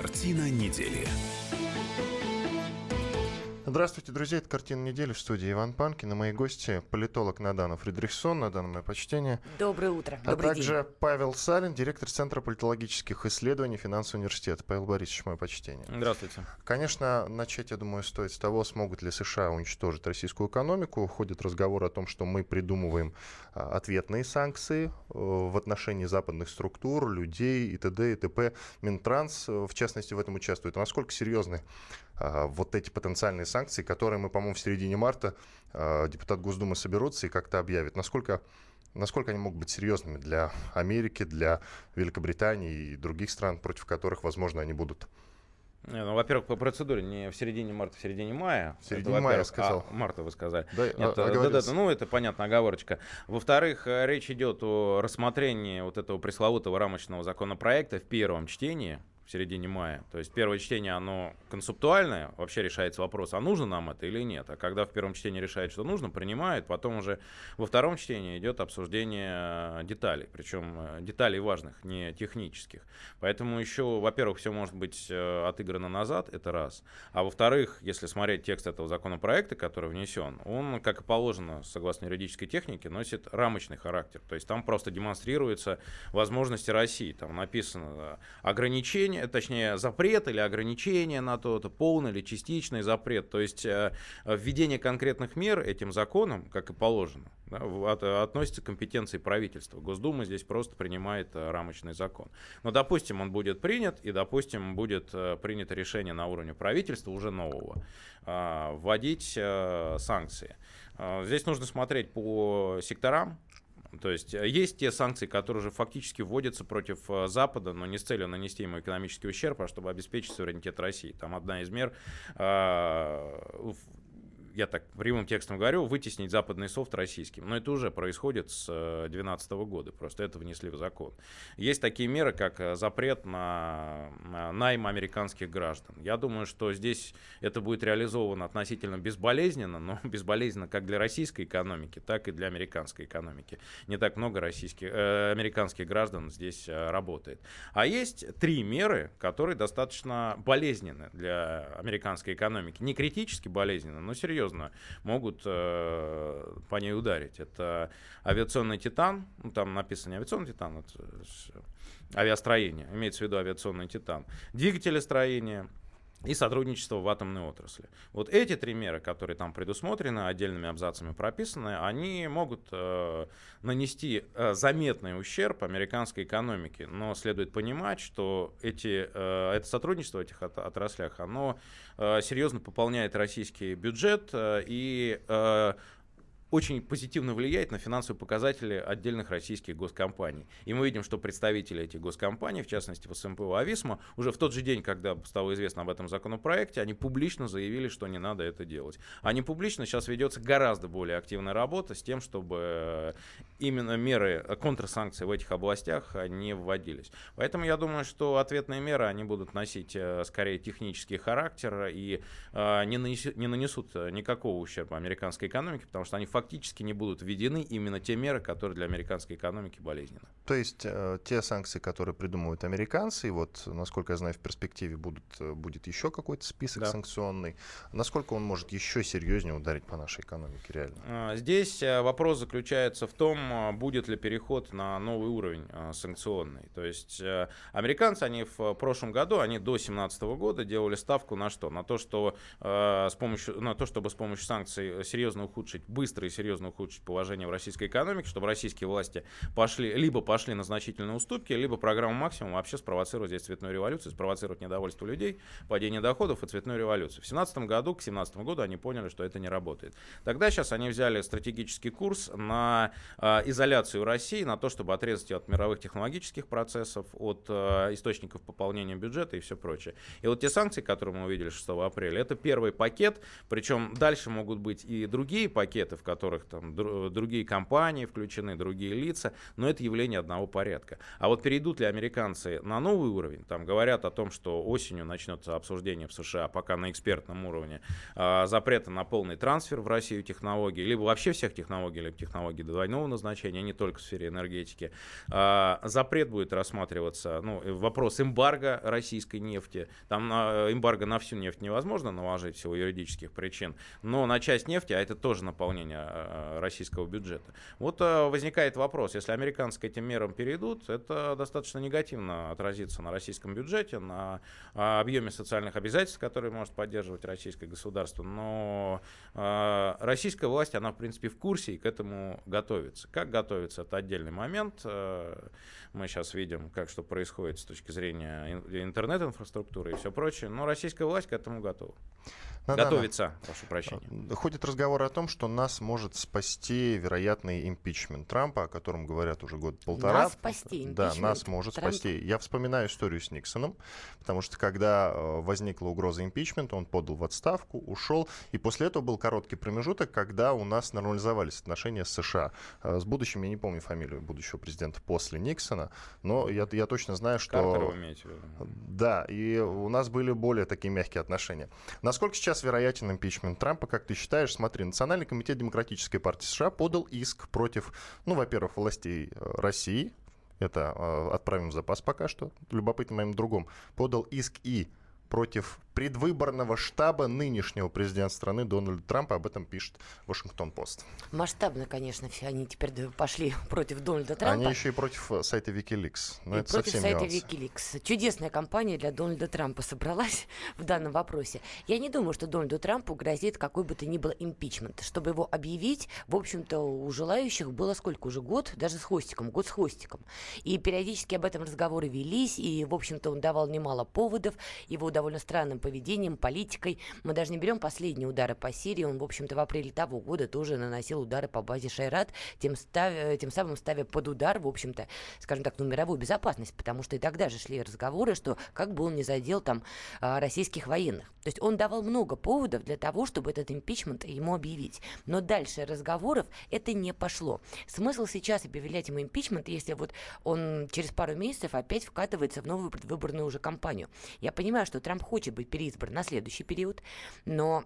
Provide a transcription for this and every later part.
Картина недели. Здравствуйте, друзья. Это «Картина недели» в студии Иван Панкин. И мои гости – политолог Надана Фридрихсон, Надана, мое почтение. Доброе утро. А Добрый также день. Павел Салин, директор Центра политологических исследований Финансового университета. Павел Борисович, мое почтение. Здравствуйте. Конечно, начать, я думаю, стоит с того, смогут ли США уничтожить российскую экономику. Ходит разговор о том, что мы придумываем а, ответные санкции э, в отношении западных структур, людей и т.д. и т.п. Минтранс, э, в частности, в этом участвует. Насколько серьезны вот эти потенциальные санкции, которые мы, по-моему, в середине марта а, депутат Госдумы соберутся и как-то объявит. Насколько Насколько они могут быть серьезными для Америки, для Великобритании и других стран, против которых, возможно, они будут? Не, ну, во-первых, по процедуре не в середине марта, в середине мая. В середине это, мая я сказал. А, марта вы сказали. Да, Нет, о- да, да, да, ну это понятно, оговорочка. Во-вторых, э, речь идет о рассмотрении вот этого пресловутого рамочного законопроекта в первом чтении в середине мая. То есть первое чтение, оно концептуальное, вообще решается вопрос, а нужно нам это или нет. А когда в первом чтении решает, что нужно, принимает, потом уже во втором чтении идет обсуждение э, деталей, причем э, деталей важных, не технических. Поэтому еще, во-первых, все может быть э, отыграно назад, это раз. А во-вторых, если смотреть текст этого законопроекта, который внесен, он, как и положено, согласно юридической технике, носит рамочный характер. То есть там просто демонстрируются возможности России. Там написано э, ограничение, точнее запрет или ограничение на то-то, полный или частичный запрет. То есть э, введение конкретных мер этим законом, как и положено, да, относится к компетенции правительства. Госдума здесь просто принимает э, рамочный закон. Но, допустим, он будет принят, и, допустим, будет э, принято решение на уровне правительства уже нового, вводить санкции. Здесь нужно смотреть по секторам, то есть э, есть те санкции, которые уже фактически вводятся против э, Запада, но не с целью нанести ему экономический ущерб, а чтобы обеспечить суверенитет России. Там одна из мер, в- я так прямым текстом говорю, вытеснить западный софт российским. Но это уже происходит с 2012 года, просто это внесли в закон. Есть такие меры, как э, запрет на найм американских граждан. Я думаю, что здесь это будет реализовано относительно безболезненно, но безболезненно как для российской экономики, так и для американской экономики. Не так много российских, э, американских граждан здесь э, работает. А есть три меры, которые достаточно болезненны для американской экономики. Не критически болезненно, но серьезно могут э, по ней ударить. Это авиационный титан, ну, там написано не авиационный титан, это авиастроение, имеется в виду авиационный титан, двигателестроение, и сотрудничество в атомной отрасли. Вот эти три меры, которые там предусмотрены, отдельными абзацами прописаны, они могут э, нанести э, заметный ущерб американской экономике. Но следует понимать, что эти, э, это сотрудничество в этих от- отраслях, оно э, серьезно пополняет российский бюджет э, и э, очень позитивно влияет на финансовые показатели отдельных российских госкомпаний. И мы видим, что представители этих госкомпаний, в частности в СМПО Ависма, уже в тот же день, когда стало известно об этом законопроекте, они публично заявили, что не надо это делать. А не публично сейчас ведется гораздо более активная работа с тем, чтобы э, именно меры э, контрсанкций в этих областях э, не вводились. Поэтому я думаю, что ответные меры, они будут носить э, скорее технический характер и не, нанесут, не нанесут никакого ущерба американской экономике, потому что они фактически не будут введены именно те меры, которые для американской экономики болезненны. То есть э, те санкции, которые придумывают американцы, и вот, насколько я знаю, в перспективе будут, э, будет еще какой-то список Да. санкционный, насколько он может еще серьезнее ударить по нашей экономике реально? А, Здесь э, вопрос заключается в том, будет ли переход на новый уровень санкционный. То есть э, американцы, они в прошлом году, они до 2017 года делали ставку на что? На то, что э, с помощью, на то, чтобы с помощью санкций серьезно ухудшить, быстро и серьезно ухудшить положение в российской экономике, чтобы российские власти пошли, либо пошли на значительные уступки, либо программу максимум вообще спровоцировать здесь цветную революцию, спровоцировать недовольство людей, падение доходов и цветную революцию. В 2017 году, к 2017 году они поняли, что это не работает. Тогда сейчас они взяли стратегический курс на э, изоляцию России, на то, чтобы отрезать ее от мировых технологических процессов, от э, источников пополнения бюджета и все прочее. И вот те санкции, которые мы увидели 6 апреля, это первый пакет, причем дальше могут быть и другие пакеты, в которых которых там другие компании включены, другие лица, но это явление одного порядка. А вот перейдут ли американцы на новый уровень, там говорят о том, что осенью начнется обсуждение в США, пока на экспертном уровне, э, запрета на полный трансфер в Россию технологий, либо вообще всех технологий, либо технологий двойного назначения, не только в сфере энергетики. Э, запрет будет рассматриваться, ну, вопрос эмбарго российской нефти, там эмбарго на всю нефть невозможно наложить в силу юридических причин, но на часть нефти, а это тоже наполнение российского бюджета. Вот э, возникает вопрос, если американцы к этим мерам перейдут, это достаточно негативно отразится на российском бюджете, на объеме социальных обязательств, которые может поддерживать российское государство, но российская власть, она в принципе в курсе и к этому готовится. Как готовится, это отдельный момент. Мы сейчас видим, как что происходит с точки зрения интернет-инфраструктуры и все прочее, но российская власть к этому готова. Готовится, да, прошу прощения. Э, ходит разговор о том, что нас может спасти вероятный импичмент Трампа, о котором говорят уже год-полтора. Нас спасти, Да, нас может Трамп... спасти. Я вспоминаю историю с Никсоном, потому что когда э, возникла угроза импичмента, он подал в отставку, ушел, и после этого был короткий промежуток, когда у нас нормализовались отношения с США. Э, с будущим, я не помню фамилию будущего президента после Никсона, но я, я точно знаю, что... Картер вы имеете в виду? Да, и у нас были более такие мягкие отношения. Насколько сейчас сейчас вероятен импичмент Трампа, как ты считаешь? Смотри, Национальный комитет Демократической партии США подал иск против, ну, во-первых, властей э, России, это э, отправим в запас пока что, любопытный момент другом, подал иск и против предвыборного штаба нынешнего президента страны Дональда Трампа. Об этом пишет Вашингтон-Пост. Масштабно, конечно, все они теперь пошли против Дональда Трампа. Они еще и против э, сайта Wikileaks. Но и это против сайта нюансы. Wikileaks. Чудесная кампания для Дональда Трампа собралась в данном вопросе. Я не думаю, что Дональду Трампу грозит какой бы то ни было импичмент. Чтобы его объявить, в общем-то, у желающих было сколько уже? Год? Даже с хвостиком. Год с хвостиком. И периодически об этом разговоры велись, и, в общем-то, он давал немало поводов. Его довольно странным поведением, политикой. Мы даже не берем последние удары по Сирии. Он, в общем-то, в апреле того года тоже наносил удары по базе Шайрат, тем, ставя, тем самым ставя под удар, в общем-то, скажем так, ну, мировую безопасность, потому что и тогда же шли разговоры, что как бы он не задел там а, российских военных. То есть он давал много поводов для того, чтобы этот импичмент ему объявить. Но дальше разговоров это не пошло. Смысл сейчас объявлять ему импичмент, если вот он через пару месяцев опять вкатывается в новую предвыборную уже кампанию. Я понимаю, что Трамп хочет быть переизбран на следующий период, но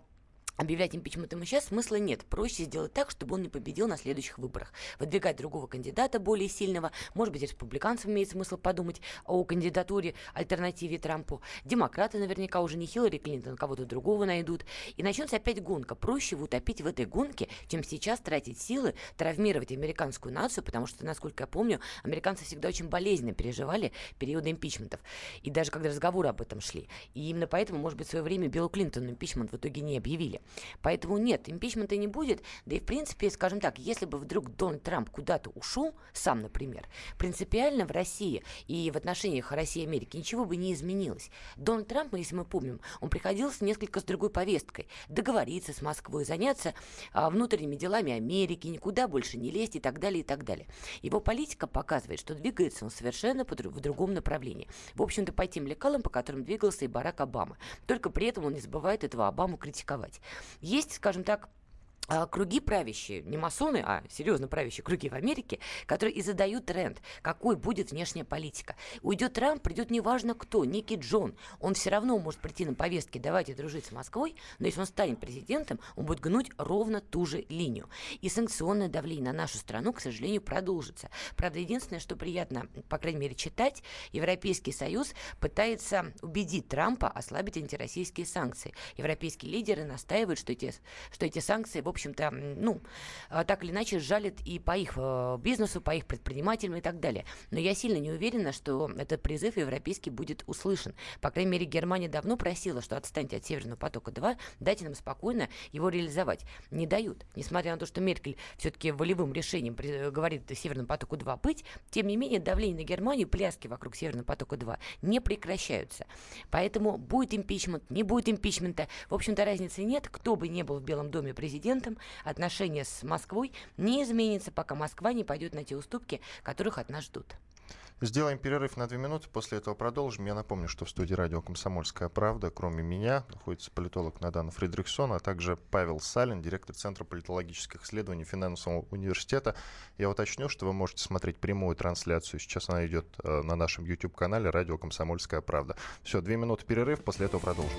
объявлять импичмент сейчас смысла нет. Проще сделать так, чтобы он не победил на следующих выборах. Выдвигать другого кандидата более сильного. Может быть, республиканцам имеет смысл подумать о кандидатуре, альтернативе Трампу. Демократы наверняка уже не Хиллари Клинтон, кого-то другого найдут. И начнется опять гонка. Проще утопить в этой гонке, чем сейчас тратить силы, травмировать американскую нацию, потому что, насколько я помню, американцы всегда очень болезненно переживали периоды импичментов. И даже когда разговоры об этом шли. И именно поэтому, может быть, в свое время Биллу Клинтону импичмент в итоге не объявили. Поэтому нет, импичмента не будет. Да и, в принципе, скажем так, если бы вдруг Дональд Трамп куда-то ушел, сам, например, принципиально в России и в отношениях России и Америки ничего бы не изменилось. Дональд Трамп, если мы помним, он приходил с несколько с другой повесткой. Договориться с Москвой, заняться а, внутренними делами Америки, никуда больше не лезть и так далее, и так далее. Его политика показывает, что двигается он совершенно по, в другом направлении. В общем-то, по тем лекалам, по которым двигался и Барак Обама. Только при этом он не забывает этого Обаму критиковать. Есть, скажем так, круги правящие, не масоны, а серьезно правящие круги в Америке, которые и задают тренд, какой будет внешняя политика. Уйдет Трамп, придет неважно кто, некий Джон. Он все равно может прийти на повестке, давайте дружить с Москвой, но если он станет президентом, он будет гнуть ровно ту же линию. И санкционное давление на нашу страну, к сожалению, продолжится. Правда, единственное, что приятно, по крайней мере, читать, Европейский Союз пытается убедить Трампа ослабить антироссийские санкции. Европейские лидеры настаивают, что эти, что эти санкции, в общем-то, ну, а, так или иначе жалит и по их э, бизнесу, по их предпринимателям и так далее. Но я сильно не уверена, что этот призыв европейский будет услышан. По крайней мере, Германия давно просила, что отстаньте от Северного потока-2, дайте нам спокойно его реализовать. Не дают. Несмотря на то, что Меркель все-таки волевым решением говорит Северному потоку-2 быть, тем не менее давление на Германию, пляски вокруг Северного потока-2 не прекращаются. Поэтому будет импичмент, не будет импичмента. В общем-то, разницы нет. Кто бы не был в Белом доме президент, президентом, отношения с Москвой не изменится, пока Москва не пойдет на те уступки, которых от нас ждут. Сделаем перерыв на две минуты, после этого продолжим. Я напомню, что в студии радио «Комсомольская правда», кроме меня, находится политолог Надана Фридрихсон, а также Павел Салин, директор Центра политологических исследований Финансового университета. Я уточню, что вы можете смотреть прямую трансляцию. Сейчас она идет э, на нашем YouTube-канале «Радио «Комсомольская правда». Все, две минуты перерыв, после этого продолжим.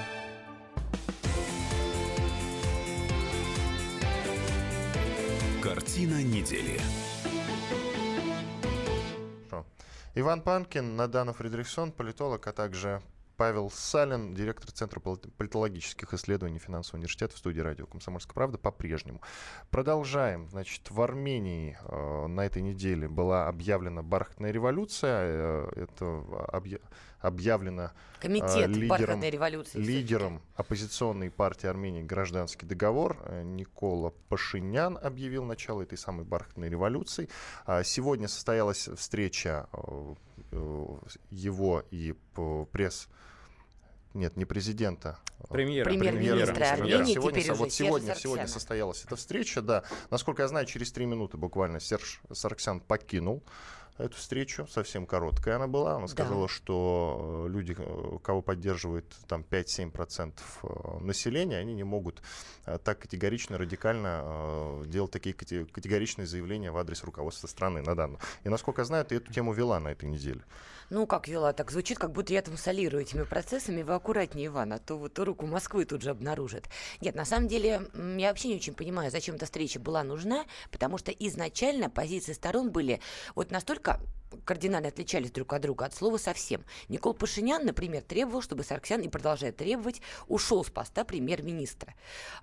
Картина недели. Иван Панкин, Наданов Фридрихсон, политолог, а также Павел Салин, директор Центра политологических исследований Финансового университета в студии радио «Комсомольская правда» по-прежнему. Продолжаем. Значит, в Армении э, на этой неделе была объявлена бархатная революция. Э, это объ... объявлено э, Комитет лидером, революции. Лидером оппозиционной партии Армении «Гражданский договор» э, Никола Пашинян объявил начало этой самой бархатной революции. А сегодня состоялась встреча э, э, его и пресс нет, не президента. А Премьера. Премьер-министра Армении, сегодня, теперь вот сегодня, сегодня состоялась эта встреча, да. Насколько я знаю, через три минуты буквально Серж Сарксян покинул эту встречу, совсем короткая она была. Она сказала, да. что э, люди, э, кого поддерживает там 5-7% э, населения, они не могут так категорично, радикально делать такие категоричные заявления в адрес руководства страны на данную. И, насколько я знаю, ты эту тему вела на этой неделе. Ну, как вела, так звучит, как будто я там солирую этими процессами. Вы аккуратнее, Иван, а то вот руку Москвы тут же обнаружат. Нет, на самом деле, я вообще не очень понимаю, зачем эта встреча была нужна, потому что изначально позиции сторон были вот настолько кардинально отличались друг от друга от слова совсем. Никол Пашинян, например, требовал, чтобы Сарксян и продолжает требовать, ушел с поста премьер-министра.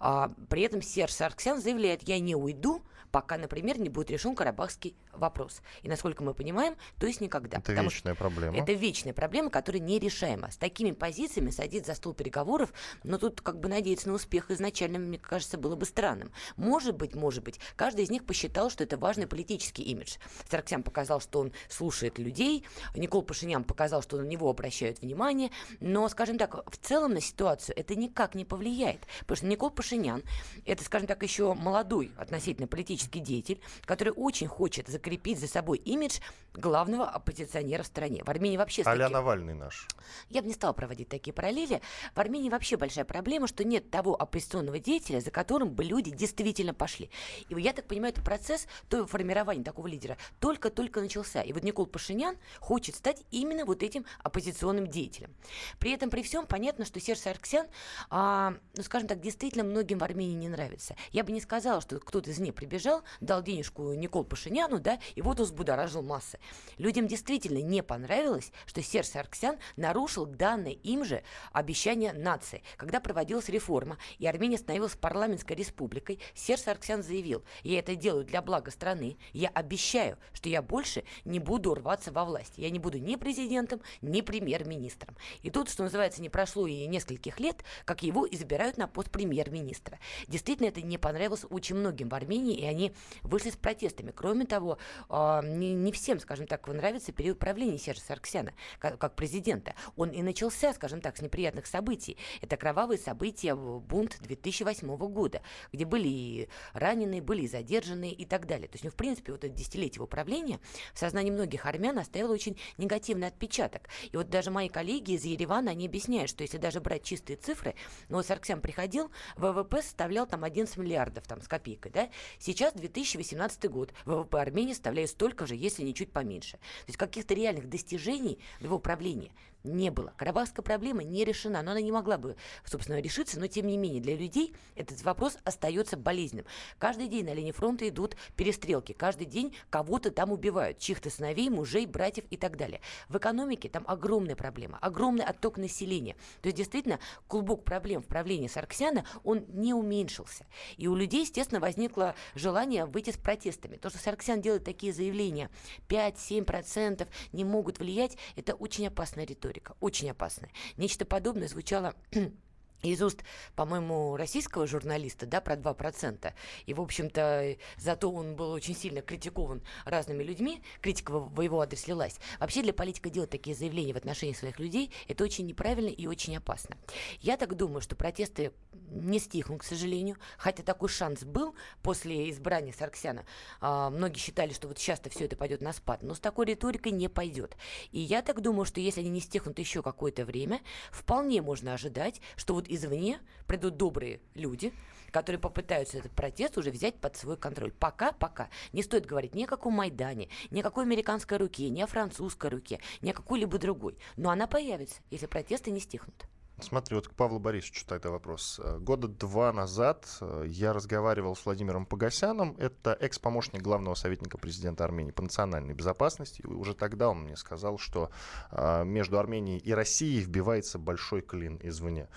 А, при этом Серж Сарксян заявляет, я не уйду, пока, например, не будет решен карабахский вопрос. И насколько мы понимаем, то есть никогда. Это вечная проблема. Это вечная проблема, которая нерешаема. С такими позициями садиться за стол переговоров, но тут как бы надеяться на успех изначально, мне кажется, было бы странным. Может быть, может быть, каждый из них посчитал, что это важный политический имидж. Сарксян показал, что он слушает людей, Никол Пашинян показал, что на него обращают внимание, но, скажем так, в целом на ситуацию это никак не повлияет, потому что Никол Пашинян, это, скажем так, еще молодой относительно политический деятель, который очень хочет закрепить за собой имидж главного оппозиционера в стране. В Армении вообще... А таким... Навальный наш. Я бы не стала проводить такие параллели. В Армении вообще большая проблема, что нет того оппозиционного деятеля, за которым бы люди действительно пошли. И я так понимаю, это процесс то формирования такого лидера только-только начался. И вот Никол Пашинян хочет стать именно вот этим оппозиционным деятелем. При этом, при всем, понятно, что Серж Сарксян, а, ну, скажем так, действительно многим в Армении не нравится. Я бы не сказала, что кто-то из них прибежал, дал денежку Никол Пашиняну, да, и вот взбудоражил массы. Людям действительно не понравилось, что Серж Сарксян нарушил данное им же обещание нации. Когда проводилась реформа, и Армения становилась парламентской республикой, Серж Сарксян заявил, я это делаю для блага страны, я обещаю, что я больше не буду рваться во власть. Я не буду ни президентом, ни премьер-министром. И тут, что называется, не прошло и нескольких лет, как его избирают на пост премьер-министра. Действительно, это не понравилось очень многим в Армении, и они вышли с протестами. Кроме того, а, не, не всем, скажем так, нравится период правления Сержа Сарксяна как, как президента. Он и начался, скажем так, с неприятных событий. Это кровавые события бунт 2008 года, где были и раненые, были и задержанные и так далее. То есть, ну, в принципе, вот это десятилетие его правления в сознании многих армян оставило очень негативный отпечаток. И вот даже мои коллеги из Еревана, они объясняют, что если даже брать чистые цифры, ну, Сарксян приходил, ВВП составлял там 11 миллиардов там, с копейкой, да? Сейчас 2018 год, ВВП Армении составляет столько же, если не чуть поменьше. То есть каких-то реальных достижений в его правлении не было. Карабахская проблема не решена, но она не могла бы, собственно, решиться, но тем не менее для людей этот вопрос остается болезненным. Каждый день на линии фронта идут перестрелки, каждый день кого-то там убивают, чьих-то сыновей, мужей, братьев и так далее. В экономике там огромная проблема, огромный отток населения. То есть действительно клубок проблем в правлении Сарксяна, он не уменьшился. И у людей, естественно, возникло желание выйти с протестами. То, что Сарксян делает такие заявления, 5-7% не могут влиять, это очень опасная риторика, очень опасная. Нечто подобное звучало из уст, по-моему, российского журналиста, да, про 2%. И, в общем-то, зато он был очень сильно критикован разными людьми, критика в его адрес лилась. Вообще для политика делать такие заявления в отношении своих людей, это очень неправильно и очень опасно. Я так думаю, что протесты не стихнут, к сожалению, хотя такой шанс был после избрания Сарксяна. А, многие считали, что вот сейчас-то все это пойдет на спад, но с такой риторикой не пойдет. И я так думаю, что если они не стихнут еще какое-то время, вполне можно ожидать, что вот извне придут добрые люди, которые попытаются этот протест уже взять под свой контроль. Пока, пока не стоит говорить ни о каком Майдане, ни о какой американской руке, ни о французской руке, ни о какой-либо другой. Но она появится, если протесты не стихнут. Смотри, вот к Павлу Борисовичу тогда вопрос. Года два назад э, я разговаривал с Владимиром Погосяном, это экс-помощник главного советника президента Армении по национальной безопасности. И уже тогда он мне сказал, что э, между Арменией и Россией вбивается большой клин извне.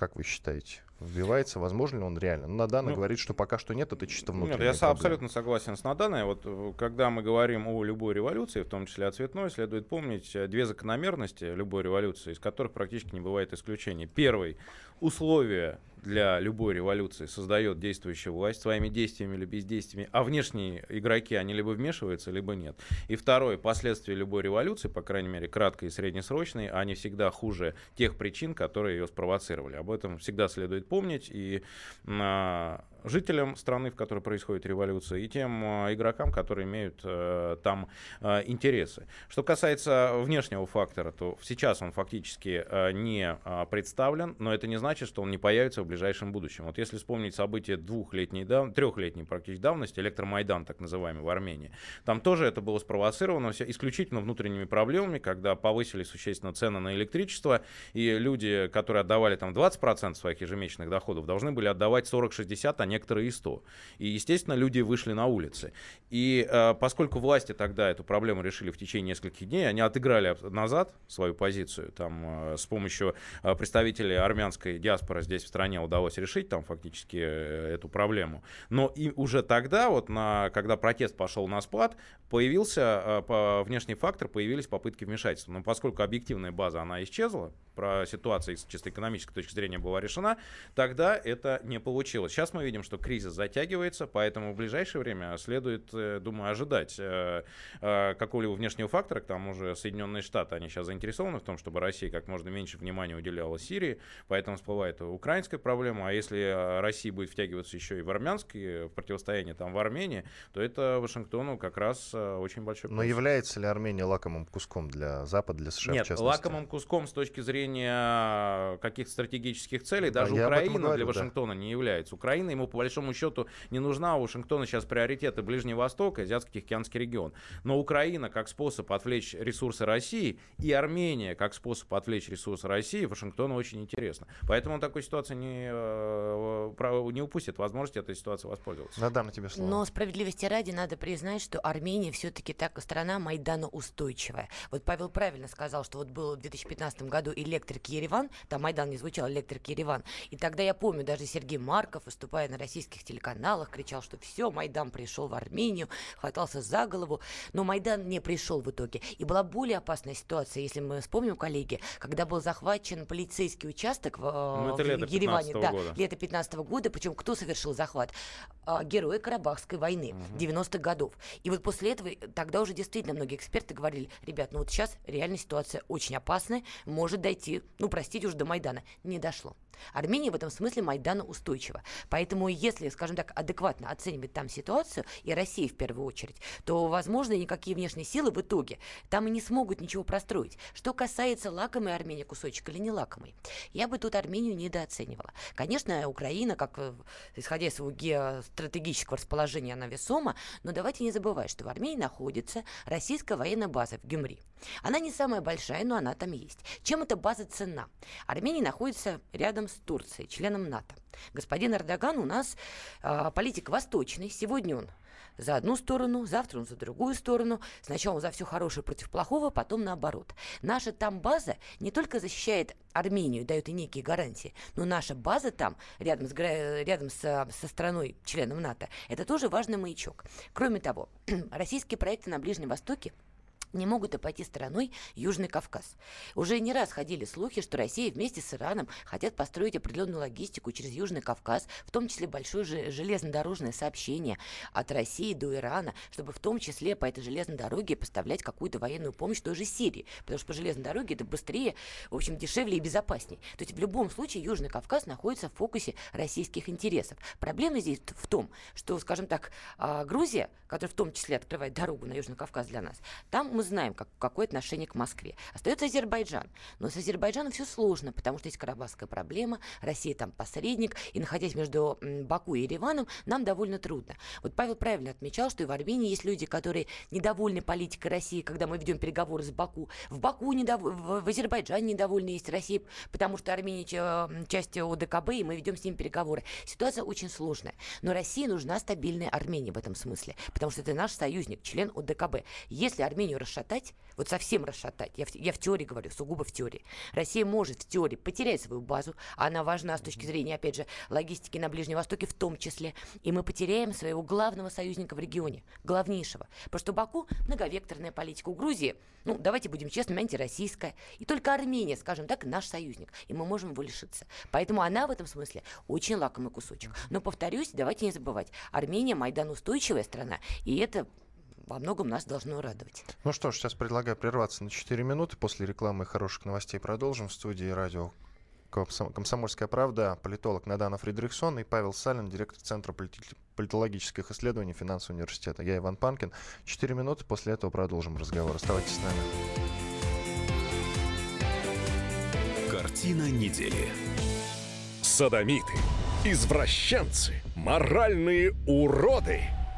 Как вы считаете? вбивается, возможно ли он реально? Ну, Надана ну, говорит, что пока что нет, это чисто внутренняя Нет, я проблема. абсолютно согласен с Наданой. Вот э, когда мы говорим о любой революции, в том числе о цветной, следует помнить э, две закономерности любой революции, из которых практически не бывает исключений. Первый — условия для любой революции создает действующая власть своими действиями или бездействиями, а внешние игроки, они либо вмешиваются, либо нет. И второе, последствия любой революции, по крайней мере, краткой и среднесрочной, они всегда хуже тех причин, которые ее спровоцировали. Об этом всегда следует помнить, и а, жителям страны, в которой происходит революция, и тем э, игрокам, которые имеют э, там э, интересы. Что касается внешнего фактора, то сейчас он фактически не представлен, но это не значит, что он не появится в ближайшем будущем. Вот если вспомнить события двухлетней, дав... трехлетней практически давности, электромайдан так называемый в Армении, там тоже это было спровоцировано все исключительно внутренними проблемами, когда повысили существенно цены на электричество, и люди, которые отдавали там 20% своих ежемесячных доходов, должны были отдавать 40-60, а некоторые и 100. И, естественно, люди вышли на улицы. И э, поскольку власти тогда эту проблему решили в течение нескольких дней, они отыграли назад свою позицию. Там э, с помощью э, представителей армянской диаспоры здесь в стране удалось решить там фактически э, эту проблему. Но и уже тогда, вот на, когда протест пошел на спад, появился э, по, внешний фактор, появились попытки вмешательства. Но поскольку объективная база, она исчезла, про ситуацию с чисто экономической точки зрения была решена, тогда это не получилось. Сейчас мы видим, что кризис затягивается, поэтому в ближайшее время следует, э, думаю, ожидать э, э, какого-либо внешнего фактора. К тому же Соединенные Штаты, они сейчас заинтересованы в том, чтобы Россия как можно меньше внимания уделяла Сирии, поэтому всплывает украинская проблема. А если Россия будет втягиваться еще и в армянское в противостояние там в Армении, то это Вашингтону как раз очень большой Но является ли Армения лакомым куском для Запада, для США Нет, в частности? лакомым куском с точки зрения каких-то стратегических целей даже да, Украина говорю, для Вашингтона да. не является. Украина ему по большому счету не нужна. У Вашингтона сейчас приоритеты Ближний Восток, Азиатско-Тихоокеанский регион. Но Украина как способ отвлечь ресурсы России и Армения как способ отвлечь ресурсы России Вашингтону очень интересно. Поэтому он такой ситуации не, э, не упустит возможности этой ситуации воспользоваться. Надам на тебе слово. Но справедливости ради надо признать, что Армения все-таки так страна Майдана устойчивая. Вот Павел правильно сказал, что вот был в 2015 году электрик Ереван, там Майдан не звучал, электрик Ереван. И тогда я помню, даже Сергей Марков, выступая на российских телеканалах, кричал, что все, Майдан пришел в Армению, хватался за голову. Но Майдан не пришел в итоге. И была более опасная ситуация, если мы вспомним, коллеги, когда был захвачен полицейский участок в, ну, в Ереване. Да, года. лето 15 года. Причем кто совершил захват? А, герои Карабахской войны угу. 90-х годов. И вот после этого тогда уже действительно многие эксперты говорили, ребят, ну вот сейчас реально ситуация очень опасная, может дойти ну, простите уж, до Майдана. Не дошло. Армения в этом смысле Майдана устойчива. Поэтому, если, скажем так, адекватно оценивать там ситуацию, и Россия в первую очередь, то, возможно, никакие внешние силы в итоге там и не смогут ничего простроить. Что касается лакомой Армении кусочек или не лакомой, я бы тут Армению недооценивала. Конечно, Украина, как э, исходя из своего геостратегического расположения, она весома, но давайте не забывать, что в Армении находится российская военная база в Гюмри. Она не самая большая, но она там есть. Чем эта база цена? Армения находится рядом с Турцией, членом НАТО. Господин Эрдоган у нас э, политик восточный. Сегодня он за одну сторону, завтра он за другую сторону. Сначала он за все хорошее против плохого, потом наоборот. Наша там база не только защищает Армению, дает и некие гарантии, но наша база там, рядом с, рядом со, со страной, членом НАТО, это тоже важный маячок. Кроме того, российские проекты на Ближнем Востоке не могут обойти стороной Южный Кавказ. Уже не раз ходили слухи, что Россия вместе с Ираном хотят построить определенную логистику через Южный Кавказ, в том числе большое же железнодорожное сообщение от России до Ирана, чтобы в том числе по этой железной дороге поставлять какую-то военную помощь той же Сирии, потому что по железной дороге это быстрее, в общем, дешевле и безопаснее. То есть в любом случае Южный Кавказ находится в фокусе российских интересов. Проблема здесь в том, что, скажем так, а, Грузия, которая в том числе открывает дорогу на Южный Кавказ для нас, там мы знаем, как, какое отношение к Москве. Остается Азербайджан. Но с Азербайджаном все сложно, потому что есть карабахская проблема, Россия там посредник, и находясь между Баку и Ереваном, нам довольно трудно. Вот Павел правильно отмечал, что и в Армении есть люди, которые недовольны политикой России, когда мы ведем переговоры с Баку. В Баку недов... в Азербайджане недовольны есть Россия, потому что Армения часть ОДКБ, и мы ведем с ним переговоры. Ситуация очень сложная. Но России нужна стабильная Армения в этом смысле, потому что это наш союзник, член ОДКБ. Если Армению расшатать, вот совсем расшатать, я в, я в теории говорю, сугубо в теории, Россия может в теории потерять свою базу, она важна с точки зрения, опять же, логистики на Ближнем Востоке в том числе, и мы потеряем своего главного союзника в регионе, главнейшего. Потому что Баку многовекторная политика. У Грузии, ну, давайте будем честными, антироссийская. И только Армения, скажем так, наш союзник. И мы можем его лишиться. Поэтому она в этом смысле очень лакомый кусочек. Но, повторюсь, давайте не забывать, Армения Майдан устойчивая страна, и это во многом нас должно радовать. Ну что ж, сейчас предлагаю прерваться на 4 минуты. После рекламы и хороших новостей продолжим. В студии радио «Комсомольская правда» политолог Надана Фридрихсон и Павел Салин, директор Центра политологических исследований Финансового университета. Я Иван Панкин. Четыре минуты, после этого продолжим разговор. Оставайтесь с нами. Картина недели. Садомиты, извращенцы, моральные уроды –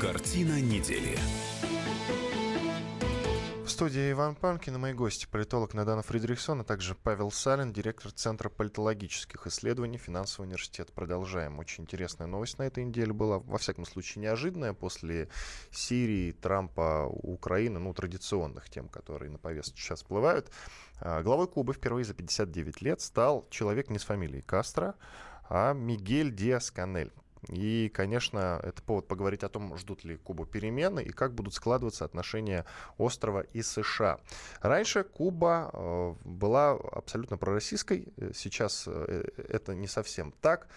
Картина недели. В студии Иван Панкин и мои гости, политолог Надана Фридрихсон, а также Павел Салин, директор Центра политологических исследований Финансового университета. Продолжаем. Очень интересная новость на этой неделе была, во всяком случае, неожиданная после Сирии, Трампа, Украины, ну, традиционных тем, которые на повестке сейчас всплывают. А, главой Кубы впервые за 59 лет стал человек не с фамилией Кастро, а Мигель Диас-Канель. И, конечно, это повод поговорить о том, ждут ли Кубу перемены и как будут складываться отношения острова и США. Раньше Куба э, была абсолютно пророссийской, э, сейчас э, это не совсем так.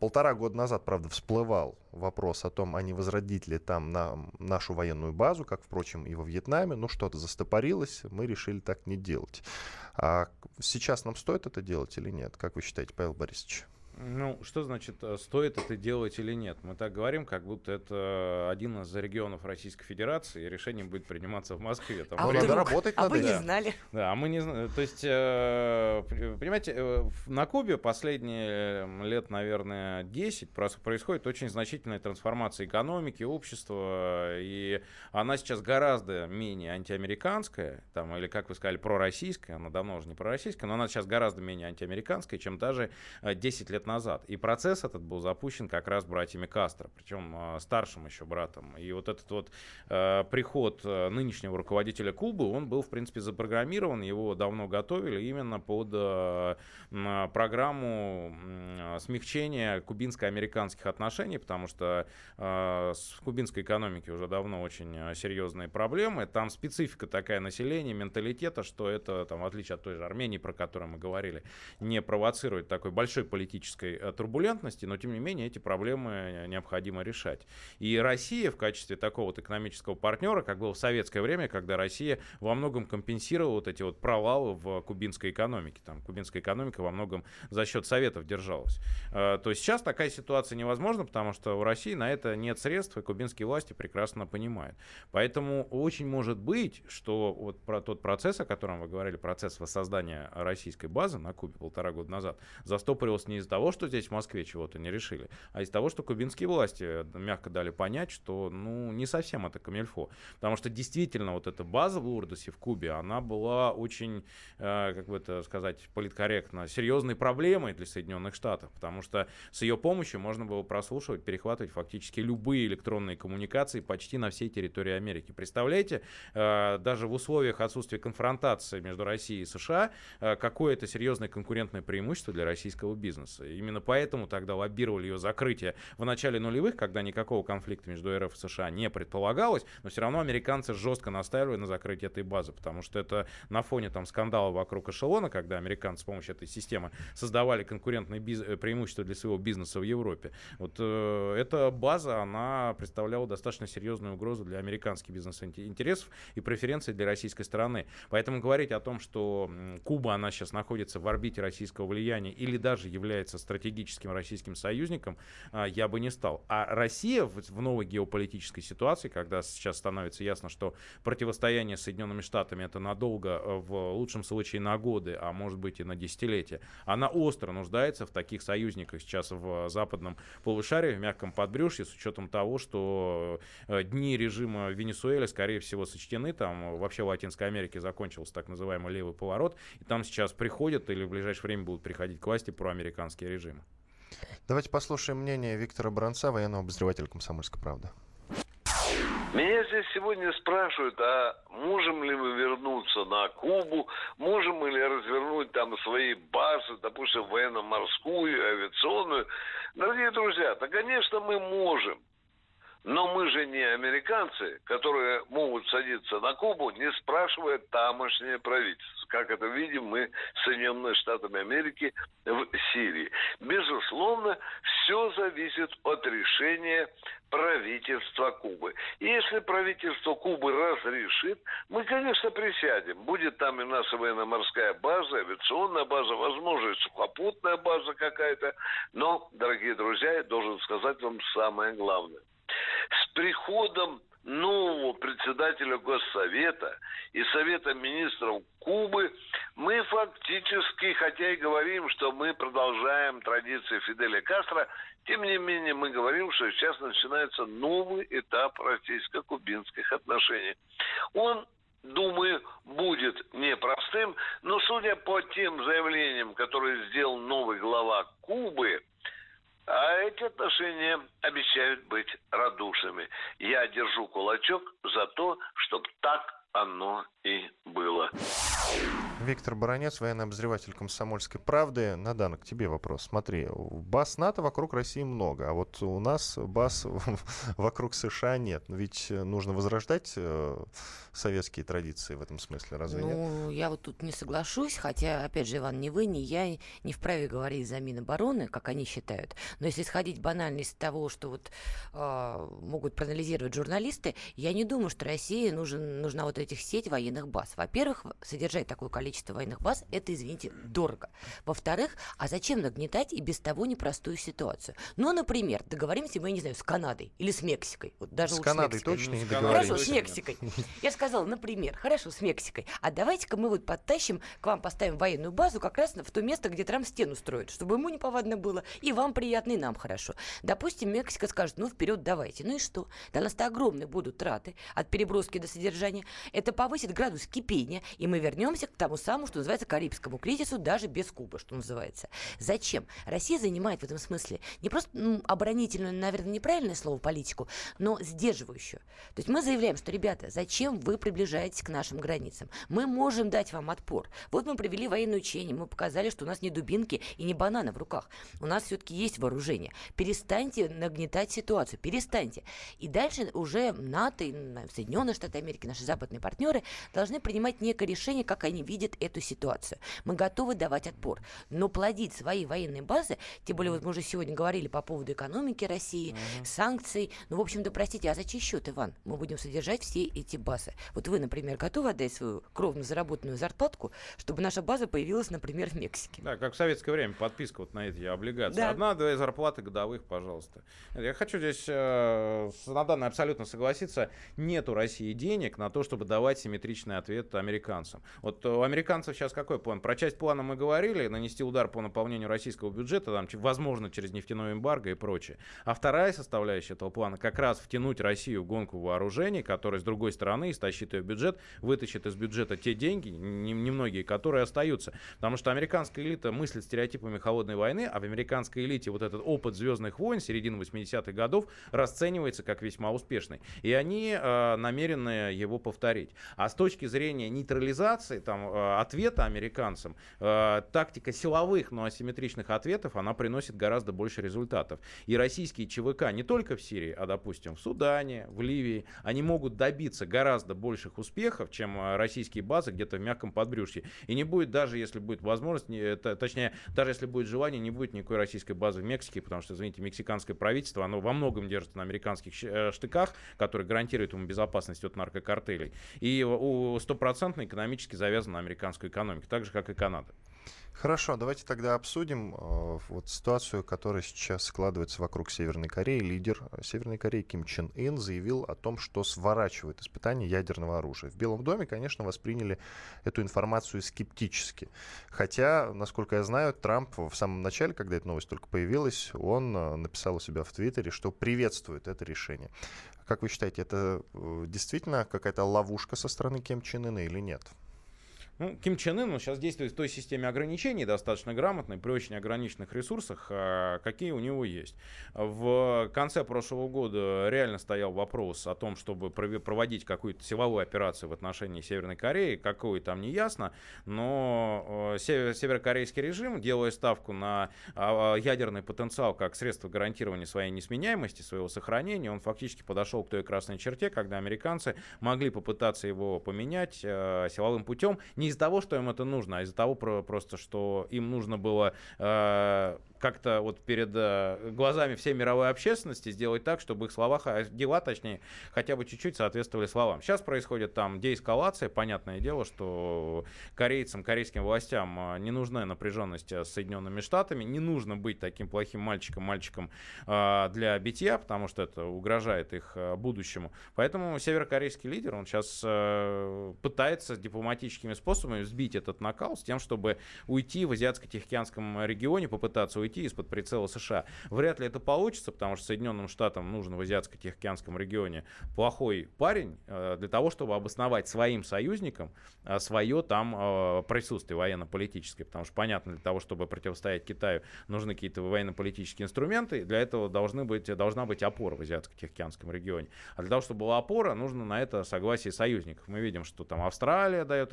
Полтора года назад, правда, всплывал вопрос о том, а не возродить ли там на нашу военную базу, как, впрочем, и во Вьетнаме. Ну, что-то застопорилось, мы решили так не делать. А сейчас нам стоит это делать или нет? Как вы считаете, Павел Борисович? Ну, что значит, э, стоит это делать или нет? Мы так говорим, как будто это один из регионов Российской Федерации, и решение будет приниматься в Москве. Там а, надо работать а вы не знали. Да, а мы не знали. То есть, э, понимаете, э, на Кубе последние лет, наверное, 10 происходит очень значительная трансформация экономики, общества, и она сейчас гораздо менее антиамериканская, там, или, как вы сказали, пророссийская, она давно уже не пророссийская, но она сейчас гораздо менее антиамериканская, чем даже 10 лет назад. И процесс этот был запущен как раз братьями Кастро, причем э, старшим еще братом. И вот этот вот э, приход э, нынешнего руководителя Кубы, он был, в принципе, запрограммирован, его давно готовили именно под программу смягчения кубинско-американских отношений, потому что с кубинской экономики уже давно очень серьезные проблемы. Там специфика такая населения, менталитета, что это, там, в отличие от той же Армении, про которую мы говорили, не провоцирует такой большой политический политической турбулентности, но тем не менее эти проблемы необходимо решать. И Россия в качестве такого вот экономического партнера, как было в советское время, когда Россия во многом компенсировала вот эти вот провалы в кубинской экономике. Там кубинская экономика во многом за счет Советов держалась. То есть сейчас такая ситуация невозможна, потому что у России на это нет средств, и кубинские власти прекрасно понимают. Поэтому очень может быть, что вот про тот процесс, о котором вы говорили, процесс воссоздания российской базы на Кубе полтора года назад, застопорился не из-за того, что здесь в Москве чего-то не решили, а из-за того, что кубинские власти мягко дали понять, что ну не совсем это камельфо. Потому что действительно вот эта база в Лурдосе, в Кубе, она была очень, э, как бы это сказать, политкорректно, серьезной проблемой для Соединенных Штатов, потому что с ее помощью можно было прослушивать, перехватывать фактически любые электронные коммуникации почти на всей территории Америки. Представляете, э, даже в условиях отсутствия конфронтации между Россией и США, э, какое это серьезное конкурентное преимущество для российского бизнеса. Именно поэтому тогда лоббировали ее закрытие в начале нулевых, когда никакого конфликта между РФ и США не предполагалось, но все равно американцы жестко настаивали на закрытии этой базы, потому что это на фоне там скандала вокруг эшелона, когда американцы с помощью этой системы создавали конкурентные биз- э, преимущества для своего бизнеса в Европе. Вот э, эта база, она представляла достаточно серьезную угрозу для американских бизнес-интересов и преференций для российской стороны. Поэтому говорить о том, что Куба, она сейчас находится в орбите российского влияния или даже является стратегическим российским союзником, э, я бы не стал. А Россия в, новой геополитической ситуации, когда сейчас становится ясно, что противостояние с Соединенными Штатами это надолго, э, в лучшем случае на годы, а может быть и на десятилетия, она остро нуждается в таких союзниках сейчас в западном полушарии, в мягком подбрюшье, с учетом того, что э, дни режима Венесуэлы, скорее всего, сочтены. Там вообще в Латинской Америке закончился так называемый левый поворот. И там сейчас приходят или в ближайшее время будут приходить к власти проамериканские режимы. Давайте послушаем мнение Виктора Бранца, военного обозревателя «Комсомольской правды». Меня здесь сегодня спрашивают, а можем ли мы вернуться на Кубу, можем ли развернуть там свои базы, допустим, военно-морскую, авиационную. Дорогие друзья, да, конечно, мы можем. Но мы же не американцы, которые могут садиться на Кубу, не спрашивая тамошнее правительство. Как это видим мы с Соединенными Штатами Америки в Сирии. Зависит от решения правительства Кубы. И если правительство Кубы разрешит, мы, конечно, присядем. Будет там и наша военно-морская база, авиационная база, возможно, и сухопутная база какая-то. Но, дорогие друзья, я должен сказать вам самое главное – с приходом нового председателя Госсовета и Совета министров Кубы мы фактически, хотя и говорим, что мы продолжаем традиции Фиделя Кастро, тем не менее мы говорим, что сейчас начинается новый этап российско-кубинских отношений. Он думаю, будет непростым, но судя по тем заявлениям, которые сделал новый глава Кубы, а эти отношения обещают быть радушными. Я держу кулачок за то, чтобы так оно и было. Виктор Баранец, военный обозреватель комсомольской правды. Надан, к тебе вопрос. Смотри, баз НАТО вокруг России много, а вот у нас баз вокруг США нет. Ведь нужно возрождать э, советские традиции в этом смысле, разве ну, нет? Ну, я вот тут не соглашусь, хотя, опять же, Иван, ни вы, ни я не вправе говорить за Минобороны, как они считают. Но если сходить банально из того, что вот э, могут проанализировать журналисты, я не думаю, что России нужен, нужна вот этих сеть военных баз. Во-первых, содержать такое количество военных баз, это, извините, дорого. Во-вторых, а зачем нагнетать и без того непростую ситуацию? Ну, например, договоримся мы, я не знаю, с Канадой или с Мексикой. Вот даже с Канадой с Мексикой. точно не договоримся. Хорошо, с Мексикой. Я сказала, например, хорошо, с Мексикой. А давайте-ка мы вот подтащим, к вам поставим военную базу как раз в то место, где Трамп стену строит, чтобы ему неповадно было, и вам приятно, и нам хорошо. Допустим, Мексика скажет, ну, вперед давайте. Ну и что? Для нас-то огромные будут траты от переброски до содержания. Это повысит градус кипения, и мы вернемся к тому самому, что называется, Карибскому кризису, даже без Кубы, что называется. Зачем? Россия занимает в этом смысле не просто ну, оборонительную, наверное, неправильное слово, политику, но сдерживающую. То есть мы заявляем, что, ребята, зачем вы приближаетесь к нашим границам? Мы можем дать вам отпор. Вот мы провели военное учение, мы показали, что у нас не дубинки и не бананы в руках. У нас все-таки есть вооружение. Перестаньте нагнетать ситуацию, перестаньте. И дальше уже НАТО и Соединенные Штаты Америки, наши западные партнеры, должны принимать некое решение, как они видят эту ситуацию. Мы готовы давать отпор, но плодить свои военные базы, тем более вот мы уже сегодня говорили по поводу экономики России, uh-huh. санкций, ну, в общем-то, простите, а за чей счет, Иван? Мы будем содержать все эти базы. Вот вы, например, готовы отдать свою кровно заработанную зарплатку, чтобы наша база появилась, например, в Мексике? Да, как в советское время, подписка вот на эти облигации. Да. Одна-две зарплаты годовых, пожалуйста. Я хочу здесь э, на данное абсолютно согласиться. Нет у России денег на то, чтобы давать симметричный ответ американцам. Вот у американцев сейчас какой план? Про часть плана мы говорили, нанести удар по наполнению российского бюджета, там, возможно, через нефтяное эмбарго и прочее. А вторая составляющая этого плана как раз втянуть Россию в гонку вооружений, которая, с другой стороны, истощит ее бюджет, вытащит из бюджета те деньги, немногие, которые остаются. Потому что американская элита мыслит стереотипами холодной войны, а в американской элите вот этот опыт Звездных войн середины 80-х годов расценивается как весьма успешный. И они э, намерены его повторить. А с точки зрения нейтрализации, там, э, ответа американцам, э, тактика силовых, но асимметричных ответов, она приносит гораздо больше результатов. И российские ЧВК не только в Сирии, а, допустим, в Судане, в Ливии, они могут добиться гораздо больших успехов, чем э, российские базы где-то в мягком подбрюшье. И не будет, даже если будет возможность, точнее, даже если будет желание, не будет никакой российской базы в Мексике, потому что, извините, мексиканское правительство, оно во многом держится на американских э, штыках, которые гарантируют ему безопасность от наркокартелей. И у стопроцентно экономически завязано на американскую экономику, так же, как и Канада. Хорошо, давайте тогда обсудим э, вот ситуацию, которая сейчас складывается вокруг Северной Кореи. Лидер Северной Кореи Ким Чен Ын заявил о том, что сворачивает испытания ядерного оружия. В Белом доме, конечно, восприняли эту информацию скептически. Хотя, насколько я знаю, Трамп в самом начале, когда эта новость только появилась, он э, написал у себя в Твиттере, что приветствует это решение. Как вы считаете, это э, действительно какая-то ловушка со стороны Ким Чен Ына или нет? Ну, Ким Чен Ын сейчас действует в той системе ограничений, достаточно грамотной, при очень ограниченных ресурсах, а, какие у него есть. В конце прошлого года реально стоял вопрос о том, чтобы проводить какую-то силовую операцию в отношении Северной Кореи, какую там не ясно, но э, северокорейский режим, делая ставку на а, ядерный потенциал как средство гарантирования своей несменяемости, своего сохранения, он фактически подошел к той красной черте, когда американцы могли попытаться его поменять силовым путем, не не из-за того, что им это нужно, а из-за того просто, что им нужно было э, как-то вот перед э, глазами всей мировой общественности сделать так, чтобы их слова, дела, точнее, хотя бы чуть-чуть соответствовали словам. Сейчас происходит там деэскалация. Понятное дело, что корейцам, корейским властям э, не нужна напряженность с Соединенными Штатами, не нужно быть таким плохим мальчиком, мальчиком э, для битья, потому что это угрожает их будущему. Поэтому северокорейский лидер, он сейчас пытается дипломатическими способами сбить этот накал с тем, чтобы уйти в Азиатско-Тихоокеанском регионе, попытаться уйти из-под прицела США. Вряд ли это получится, потому что Соединенным Штатам нужен в Азиатско-Тихоокеанском регионе плохой парень э, для того, чтобы обосновать своим союзникам э, свое там э, присутствие военно-политическое. Потому что понятно, для того, чтобы противостоять Китаю, нужны какие-то военно-политические инструменты. Для этого должны быть, должна быть опора в Азиатско-Тихоокеанском регионе. А для того, чтобы была опора, нужно на это согласие союзников. Мы видим, что там Австралия дает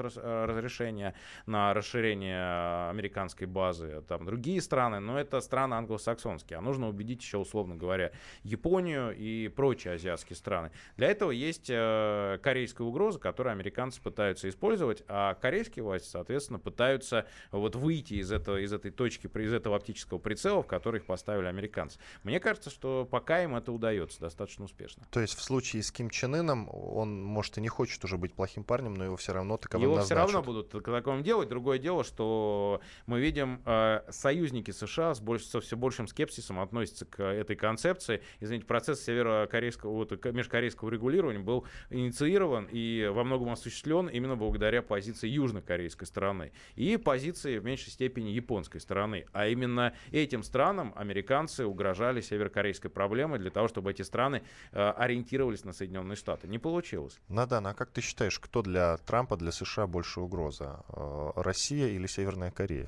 разрешение на расширение американской базы, там другие страны, но это страны англосаксонские, а нужно убедить еще, условно говоря, Японию и прочие азиатские страны. Для этого есть э, корейская угроза, которую американцы пытаются использовать, а корейские власти, соответственно, пытаются вот выйти из, этого, из этой точки, из этого оптического прицела, в который их поставили американцы. Мне кажется, что пока им это удается достаточно успешно. То есть в случае с Ким Чен Ыном он, может, и не хочет уже быть плохим парнем, но его все равно таковым Его назначат. все равно будут таковым делать. Другое дело, что мы видим э, союзники США с, больш, со все большим скепсисом относятся к этой концепции. Извините, процесс северокорейского, вот, межкорейского регулирования был инициирован и во многом осуществлен именно благодаря позиции южнокорейской стороны и позиции в меньшей степени японской стороны. А именно этим странам американцы угрожали северокорейской проблемой для того, чтобы эти страны э, ориентировались на Соединенные Штаты. Не получилось. Надан, а как ты считаешь, кто для Трампа, для США больше угроза? Э, Россия или Северная Корея?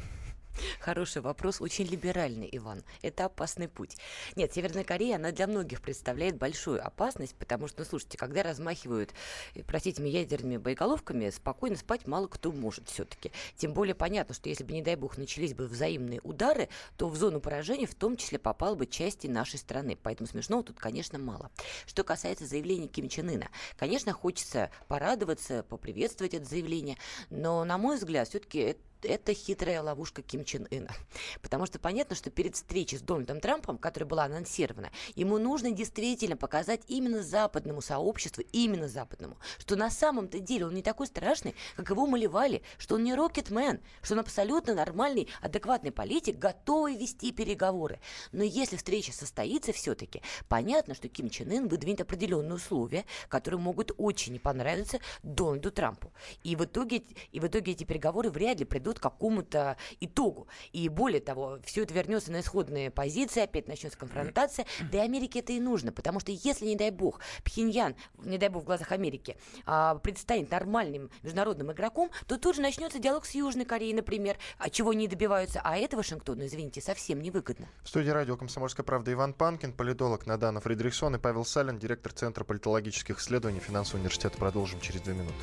Хороший вопрос, очень либеральный, Иван. Это опасный путь. Нет, Северная Корея, она для многих представляет большую опасность, потому что, ну, слушайте, когда размахивают, э, простите ядерными боеголовками, спокойно спать мало кто может все-таки. Тем более понятно, что если бы, не дай бог, начались бы взаимные удары, то в зону поражения в том числе попал бы части нашей страны. Поэтому смешного тут, конечно, мало. Что касается заявления Ким Чен Ына, конечно, хочется порадоваться, поприветствовать это заявление, но, на мой взгляд, все-таки это это хитрая ловушка Ким Чен Ына. Потому что понятно, что перед встречей с Дональдом Трампом, которая была анонсирована, ему нужно действительно показать именно западному сообществу, именно западному, что на самом-то деле он не такой страшный, как его малевали, что он не рокетмен, что он абсолютно нормальный, адекватный политик, готовый вести переговоры. Но если встреча состоится все-таки, понятно, что Ким Чен Ын выдвинет определенные условия, которые могут очень не понравиться Дональду Трампу. И в итоге, и в итоге эти переговоры вряд ли придут к какому-то итогу. И более того, все это вернется на исходные позиции, опять начнется конфронтация. Да и Америке это и нужно, потому что если, не дай бог, Пхеньян, не дай бог в глазах Америки, а, предстанет нормальным международным игроком, то тут же начнется диалог с Южной Кореей, например, а чего не добиваются. А это Вашингтону, извините, совсем невыгодно. В студии радио «Комсомольская правда» Иван Панкин, политолог Надана Фридрихсон и Павел Салин, директор Центра политологических исследований Финансового университета. Продолжим через две минуты.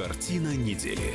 Картина недели.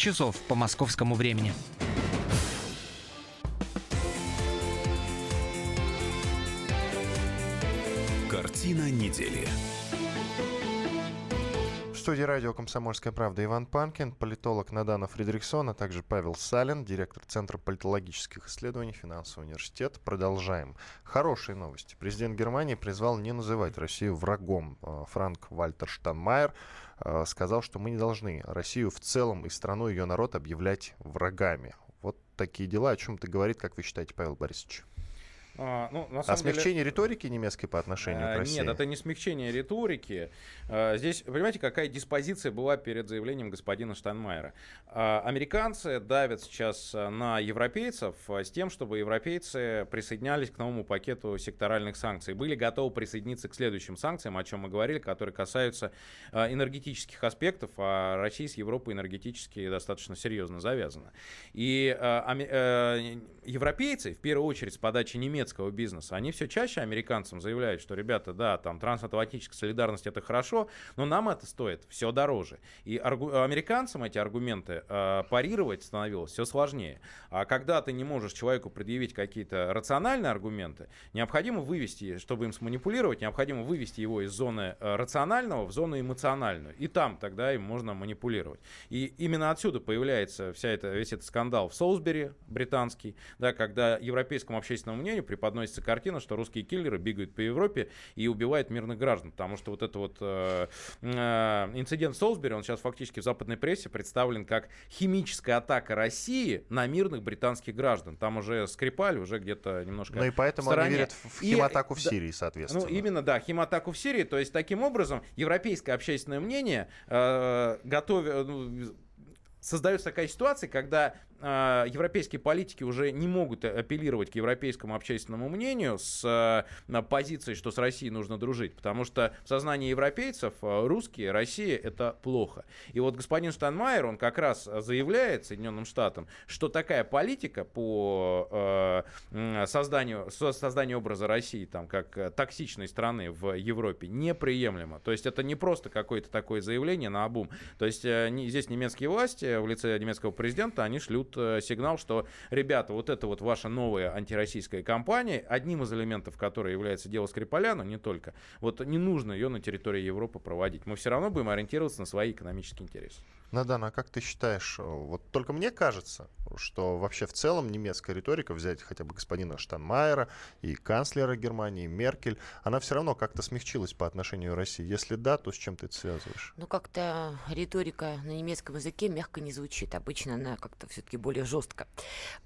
по московскому времени. Картина недели. В студии радио «Комсомольская правда» Иван Панкин, политолог Надана Фридрихсон, а также Павел Салин, директор Центра политологических исследований Финансового университета. Продолжаем. Хорошие новости. Президент Германии призвал не называть Россию врагом. А, Франк Вальтер Штанмайер сказал, что мы не должны Россию в целом и страну, ее народ объявлять врагами. Вот такие дела. О чем это говорит, как вы считаете, Павел Борисович? А, ну, на а самом смягчение деле... риторики немецкой по отношению а, к России? Нет, это не смягчение риторики. А, здесь, понимаете, какая диспозиция была перед заявлением господина Штайнмайера. А, американцы давят сейчас на европейцев с тем, чтобы европейцы присоединялись к новому пакету секторальных санкций. Были готовы присоединиться к следующим санкциям, о чем мы говорили, которые касаются энергетических аспектов, а Россия с Европой энергетически достаточно серьезно завязана. И европейцы, в первую очередь, с подачи немецких немецкого бизнеса, они все чаще американцам заявляют, что, ребята, да, там трансатлантическая солидарность это хорошо, но нам это стоит все дороже. И аргу- американцам эти аргументы э, парировать становилось все сложнее. А когда ты не можешь человеку предъявить какие-то рациональные аргументы, необходимо вывести, чтобы им сманипулировать, необходимо вывести его из зоны э, рационального в зону эмоциональную. И там тогда им можно манипулировать. И именно отсюда появляется вся эта, весь этот скандал в Солсбери британский, да, когда европейскому общественному мнению преподносится картина, что русские киллеры бегают по Европе и убивают мирных граждан, потому что вот это вот э, э, инцидент в Солсбери, он сейчас фактически в западной прессе представлен как химическая атака России на мирных британских граждан. Там уже Скрипаль уже где-то немножко Ну и поэтому в они верят в химатаку и, в Сирии, соответственно. Ну именно, да, химатаку в Сирии. То есть таким образом европейское общественное мнение э, готовит... Ну, создается такая ситуация, когда э, европейские политики уже не могут апеллировать к европейскому общественному мнению с э, позицией, что с Россией нужно дружить, потому что в сознании европейцев э, русские, Россия это плохо. И вот господин Штайнмайер, он как раз заявляет Соединенным Штатам, что такая политика по э, созданию, созданию образа России там, как токсичной страны в Европе неприемлема. То есть это не просто какое-то такое заявление на обум. То есть э, не, здесь немецкие власти в лице немецкого президента, они шлют дают э, сигнал, что, ребята, вот это вот ваша новая антироссийская кампания, одним из элементов которой является дело Скрипаля, но не только, вот не нужно ее на территории Европы проводить. Мы все равно будем ориентироваться на свои экономические интересы. Надан, а как ты считаешь, э, вот только мне кажется, что вообще в целом немецкая риторика, взять хотя бы господина Штанмайера и канцлера Германии Меркель, она все равно как-то смягчилась по отношению к России? Если да, то с чем ты это связываешь? Ну, как-то риторика на немецком языке мягко не звучит. Обычно она как-то все-таки более жестко.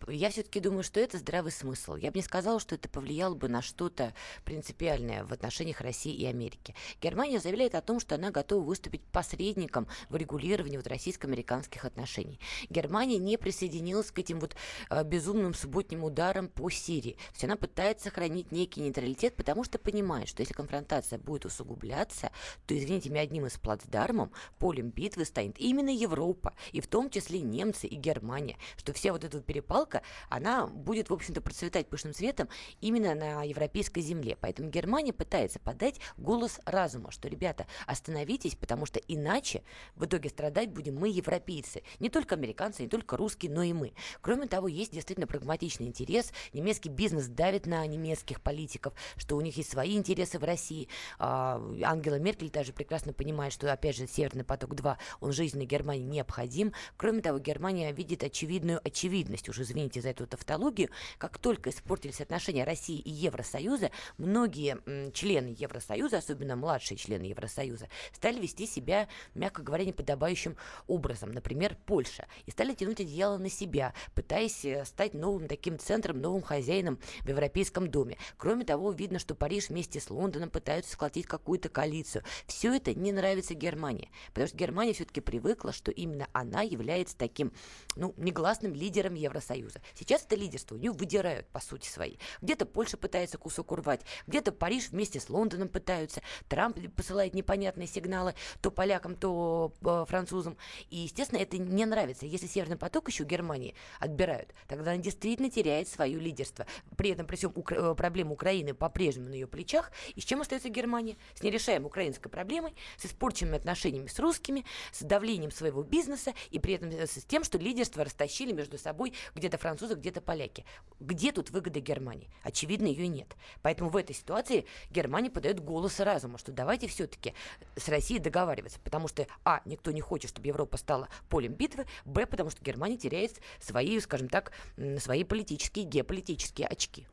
Я все-таки думаю, что это здравый смысл. Я бы не сказала, что это повлияло бы на что-то принципиальное в отношениях России и Америки. Германия заявляет о том, что она готова выступить посредником в регулировании вот российско-американских отношений. Германия не присоединилась к этим вот э, безумным субботним ударам по Сирии. То есть она пытается сохранить некий нейтралитет, потому что понимает, что если конфронтация будет усугубляться, то, извините меня, одним из плацдармом, полем битвы станет именно Европа, и в том числе немцы и Германия, что вся вот эта перепалка, она будет, в общем-то, процветать пышным цветом именно на европейской земле. Поэтому Германия пытается подать голос разума, что, ребята, остановитесь, потому что иначе в итоге страдать будем мы, европейцы. Не только американцы, не только русские, но и мы. Кроме того, есть действительно прагматичный интерес. Немецкий бизнес давит на немецких политиков, что у них есть свои интересы в России. А, Ангела Меркель даже прекрасно понимает, что, опять же, Северный поток-2, он жизненно Германии необходим. Кроме того, Германия видит очевидную очевидность, уже извините за эту тавтологию, как только испортились отношения России и Евросоюза, многие м, члены Евросоюза, особенно младшие члены Евросоюза, стали вести себя, мягко говоря, неподобающим образом. Например, Польша. И стали тянуть одеяло на себя, пытаясь э, стать новым таким центром, новым хозяином в Европейском доме. Кроме того, видно, что Париж вместе с Лондоном пытаются сколотить какую-то коалицию. Все это не нравится Германии, потому что Германия все-таки привыкла, что именно она является таким, ну, негласным лидером Евросоюза. Сейчас это лидерство у нее выдирают, по сути своей. Где-то Польша пытается кусок урвать, где-то Париж вместе с Лондоном пытаются. Трамп посылает непонятные сигналы то полякам, то э, французам. И, естественно, это не нравится. Если Северный поток еще Германии отбирают, тогда она действительно теряет свое лидерство. При этом, при всем, Укра- э, проблема Украины по-прежнему на ее плечах. И с чем остается Германия? С нерешаемой украинской проблемой, с испорченными отношениями с русскими, с давлением своего бизнеса и при этом с тем, что лидерство растащили между собой где-то французы, где-то поляки. Где тут выгода Германии? Очевидно, ее нет. Поэтому в этой ситуации Германия подает голос разума, что давайте все-таки с Россией договариваться, потому что, а, никто не хочет, чтобы Европа стала полем битвы, б, потому что Германия теряет свои, скажем так, свои политические, геополитические очки.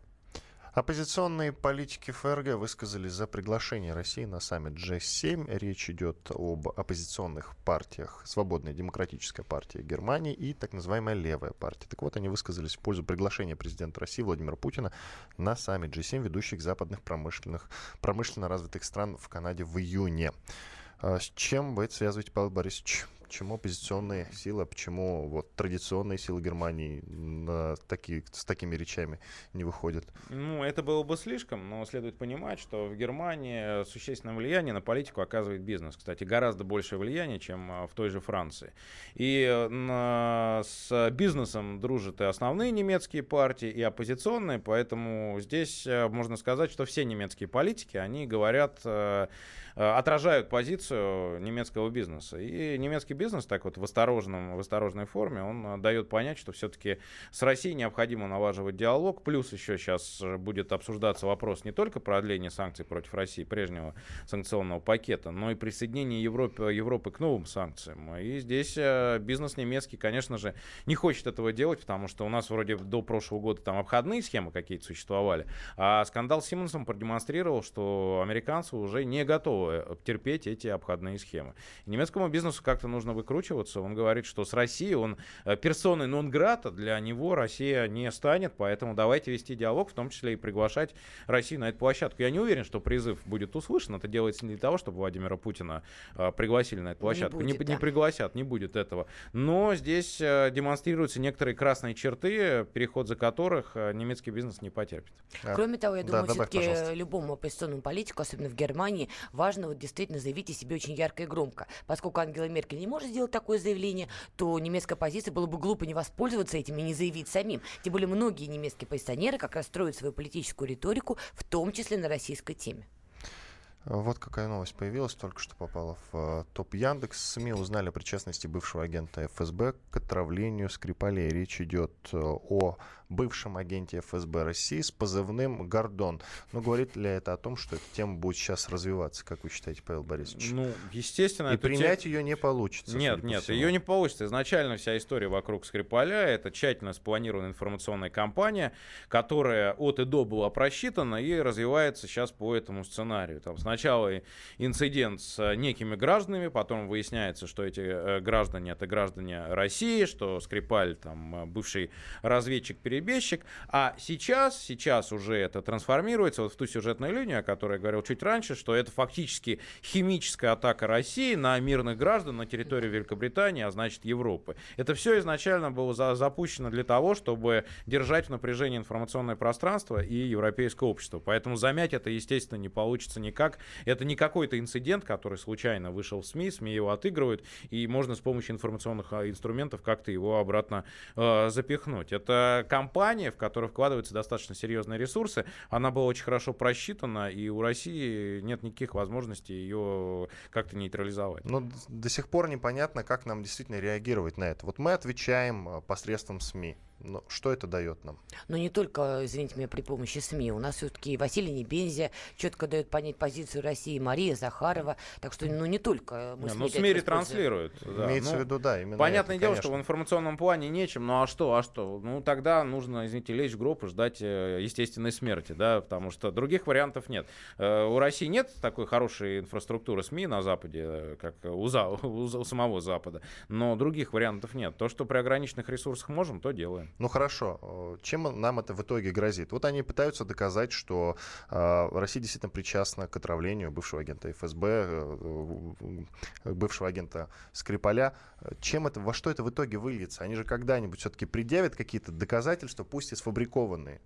Оппозиционные политики ФРГ высказались за приглашение России на саммит G7. Речь идет об оппозиционных партиях Свободная демократическая партия Германии и так называемая левая партия. Так вот, они высказались в пользу приглашения президента России Владимира Путина на саммит G7 ведущих западных промышленных, промышленно развитых стран в Канаде в июне. А с чем вы это связываете, Павел Борисович? Почему оппозиционные силы, а почему вот традиционные силы Германии на такие, с такими речами не выходят? Ну, это было бы слишком, но следует понимать, что в Германии существенное влияние на политику оказывает бизнес. Кстати, гораздо большее влияние, чем а, в той же Франции. И на, с бизнесом дружат и основные немецкие партии, и оппозиционные, поэтому здесь а, можно сказать, что все немецкие политики, они говорят а, отражают позицию немецкого бизнеса. И немецкий бизнес так вот в, осторожном, в осторожной форме, он дает понять, что все-таки с Россией необходимо налаживать диалог. Плюс еще сейчас будет обсуждаться вопрос не только продления санкций против России, прежнего санкционного пакета, но и присоединения Европы, Европы к новым санкциям. И здесь бизнес немецкий, конечно же, не хочет этого делать, потому что у нас вроде до прошлого года там обходные схемы какие-то существовали, а скандал с Симмонсом продемонстрировал, что американцы уже не готовы терпеть эти обходные схемы. И немецкому бизнесу как-то нужно выкручиваться. Он говорит, что с Россией он персоной нон-грата, для него Россия не станет, поэтому давайте вести диалог, в том числе и приглашать Россию на эту площадку. Я не уверен, что призыв будет услышан. Это делается не для того, чтобы Владимира Путина э, пригласили на эту площадку. Не, будет, не, да. не пригласят, не будет этого. Но здесь э, демонстрируются некоторые красные черты, переход за которых э, немецкий бизнес не потерпит. Кроме того, я думаю, да, все-таки любому оппозиционному политику, особенно в Германии, важно вот действительно заявить о себе очень ярко и громко. Поскольку Ангела Меркель не может сделать такое заявление, то немецкая оппозиция было бы глупо не воспользоваться этим и не заявить самим. Тем более многие немецкие позиционеры как раз строят свою политическую риторику, в том числе на российской теме. Вот какая новость появилась, только что попала в uh, топ Яндекс. СМИ узнали о причастности бывшего агента ФСБ к отравлению Скрипалей. Речь идет uh, о бывшем агенте ФСБ России с позывным «Гордон». Но говорит ли это о том, что эта тема будет сейчас развиваться, как вы считаете, Павел Борисович? Ну, естественно. И принять ее не получится. Нет, нет, ее не получится. Изначально вся история вокруг Скрипаля — это тщательно спланированная информационная кампания, которая от и до была просчитана и развивается сейчас по этому сценарию. Там сначала инцидент с некими гражданами, потом выясняется, что эти э, граждане — это граждане России, что Скрипаль там бывший разведчик-перебежчик, а сейчас, сейчас уже это трансформируется вот в ту сюжетную линию, о которой я говорил чуть раньше, что это фактически химическая атака России на мирных граждан на территории Великобритании, а значит Европы. Это все изначально было за запущено для того, чтобы держать в напряжении информационное пространство и европейское общество. Поэтому замять это, естественно, не получится никак. Это не какой-то инцидент, который случайно вышел в СМИ, СМИ его отыгрывают, и можно с помощью информационных а, инструментов как-то его обратно э, запихнуть. Это компания, в которую вкладываются достаточно серьезные ресурсы. Она была очень хорошо просчитана, и у России нет никаких возможностей ее как-то нейтрализовать. Но до сих пор непонятно, как нам действительно реагировать на это. Вот мы отвечаем э, посредством СМИ. Но что это дает нам? Ну, не только, извините меня, при помощи СМИ. У нас все-таки Василий Небензя четко дает понять позицию России, Мария Захарова. Так что, ну, не только мы СМИ. Ну, СМИ ретранслируют. Да. Имеется ну, в виду, да, именно Понятное это, дело, конечно. что в информационном плане нечем. Ну, а что, а что? Ну, тогда нужно, извините, лечь в гроб и ждать э, естественной смерти, да, потому что других вариантов нет. Э, у России нет такой хорошей инфраструктуры СМИ на Западе, э, как у, за, у самого Запада, но других вариантов нет. То, что при ограниченных ресурсах можем, то делаем. Ну, хорошо. Чем нам это в итоге грозит? Вот они пытаются доказать, что э, Россия действительно причастна к отравлению бывшего агента ФСБ, э, бывшего агента Скрипаля. Чем это, во что это в итоге выльется? Они же когда-нибудь все-таки предъявят какие-то доказательства, пусть и сфабрикованные.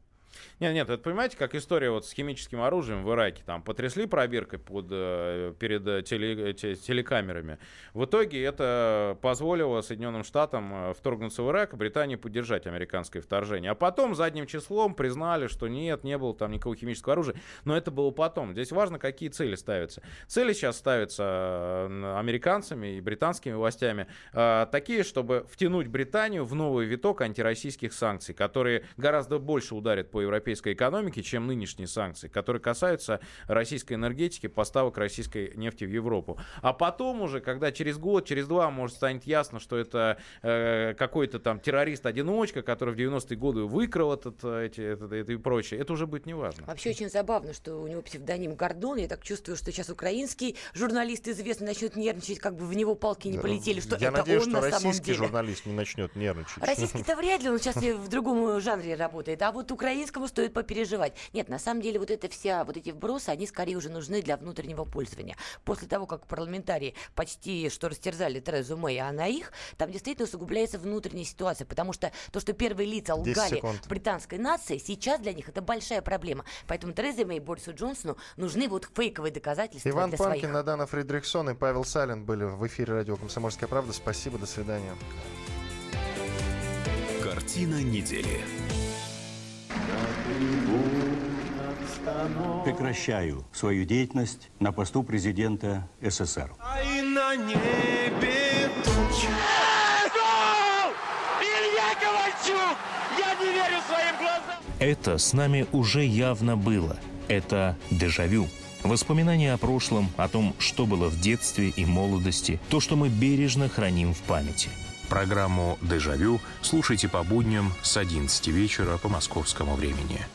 Нет, нет, это понимаете, как история вот с химическим оружием в Ираке. Там потрясли пробиркой под, э, перед э, теле, телекамерами. В итоге это позволило Соединенным Штатам э, вторгнуться в Ирак, Британии поддержать американское вторжение. А потом задним числом признали, что нет, не было там никакого химического оружия. Но это было потом. Здесь важно, какие цели ставятся. Цели сейчас ставятся американцами и британскими властями такие, чтобы втянуть Британию в новый виток антироссийских санкций, которые гораздо больше ударят по европейской экономике, чем нынешние санкции, которые касаются российской энергетики, поставок российской нефти в Европу. А потом уже, когда через год, через два, может, станет ясно, что это э, какой-то там террорист-одиночка, который в 90-е годы выкрал этот, эти, это, это и прочее, это уже будет неважно. Вообще очень забавно, что у него псевдоним Гордон. Я так чувствую, что сейчас украинский журналист известный начнет нервничать, как бы в него палки не полетели, что Я это надеюсь, он что на самом российский деле. журналист не начнет нервничать. Российский-то вряд ли, он сейчас в другом жанре работает. А вот украинскому стоит попереживать. Нет, на самом деле вот эта вся, вот эти вбросы, они скорее уже нужны для внутреннего пользования. После того, как парламентарии почти что растерзали Терезу Мэй, а она их, там действительно усугубляется внутренняя ситуация, потому что то, что первые лица лгали британской нации, сейчас для них это большая проблема. Поэтому Терезе Мэй и Борису Джонсону нужны вот фейковые доказательства Иван для Панкин, своих. Надана Фридрихсон и Павел Салин были в эфире радио «Комсомольская правда». Спасибо, до свидания. Картина недели. Прекращаю свою деятельность на посту президента СССР. А и на небе тучи. Илья Ковальчук! Я не верю своим глазам! Это с нами уже явно было. Это дежавю. Воспоминания о прошлом, о том, что было в детстве и молодости, то, что мы бережно храним в памяти. Программу «Дежавю» слушайте по будням с 11 вечера по московскому времени.